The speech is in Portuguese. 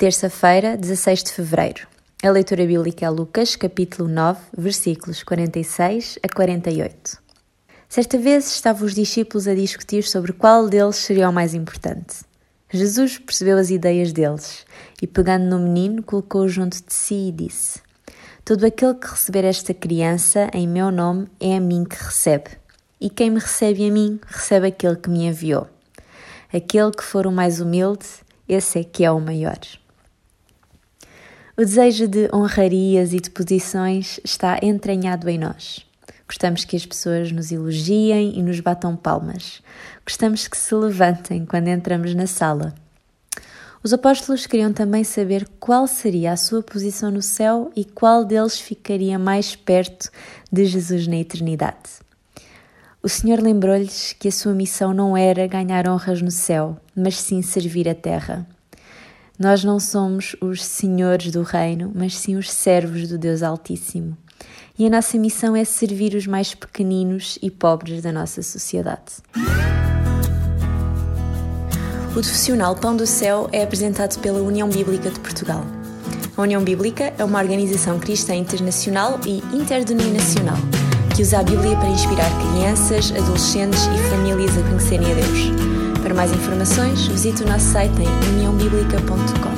Terça-feira, 16 de fevereiro. A leitura bíblica é Lucas, capítulo 9, versículos 46 a 48. Certa vez estavam os discípulos a discutir sobre qual deles seria o mais importante. Jesus percebeu as ideias deles e, pegando no menino, colocou-o junto de si e disse: Todo aquele que receber esta criança em meu nome é a mim que recebe, e quem me recebe a mim recebe aquele que me enviou. Aquele que for o mais humilde, esse é que é o maior. O desejo de honrarias e de posições está entranhado em nós. Gostamos que as pessoas nos elogiem e nos batam palmas. Gostamos que se levantem quando entramos na sala. Os apóstolos queriam também saber qual seria a sua posição no céu e qual deles ficaria mais perto de Jesus na eternidade. O Senhor lembrou-lhes que a sua missão não era ganhar honras no céu, mas sim servir a terra. Nós não somos os senhores do reino, mas sim os servos do Deus Altíssimo. E a nossa missão é servir os mais pequeninos e pobres da nossa sociedade. O profissional Pão do Céu é apresentado pela União Bíblica de Portugal. A União Bíblica é uma organização cristã internacional e interdenominacional que usa a Bíblia para inspirar crianças, adolescentes e famílias a conhecerem a Deus. Para mais informações, visite o nosso site em uniãobíblica.com.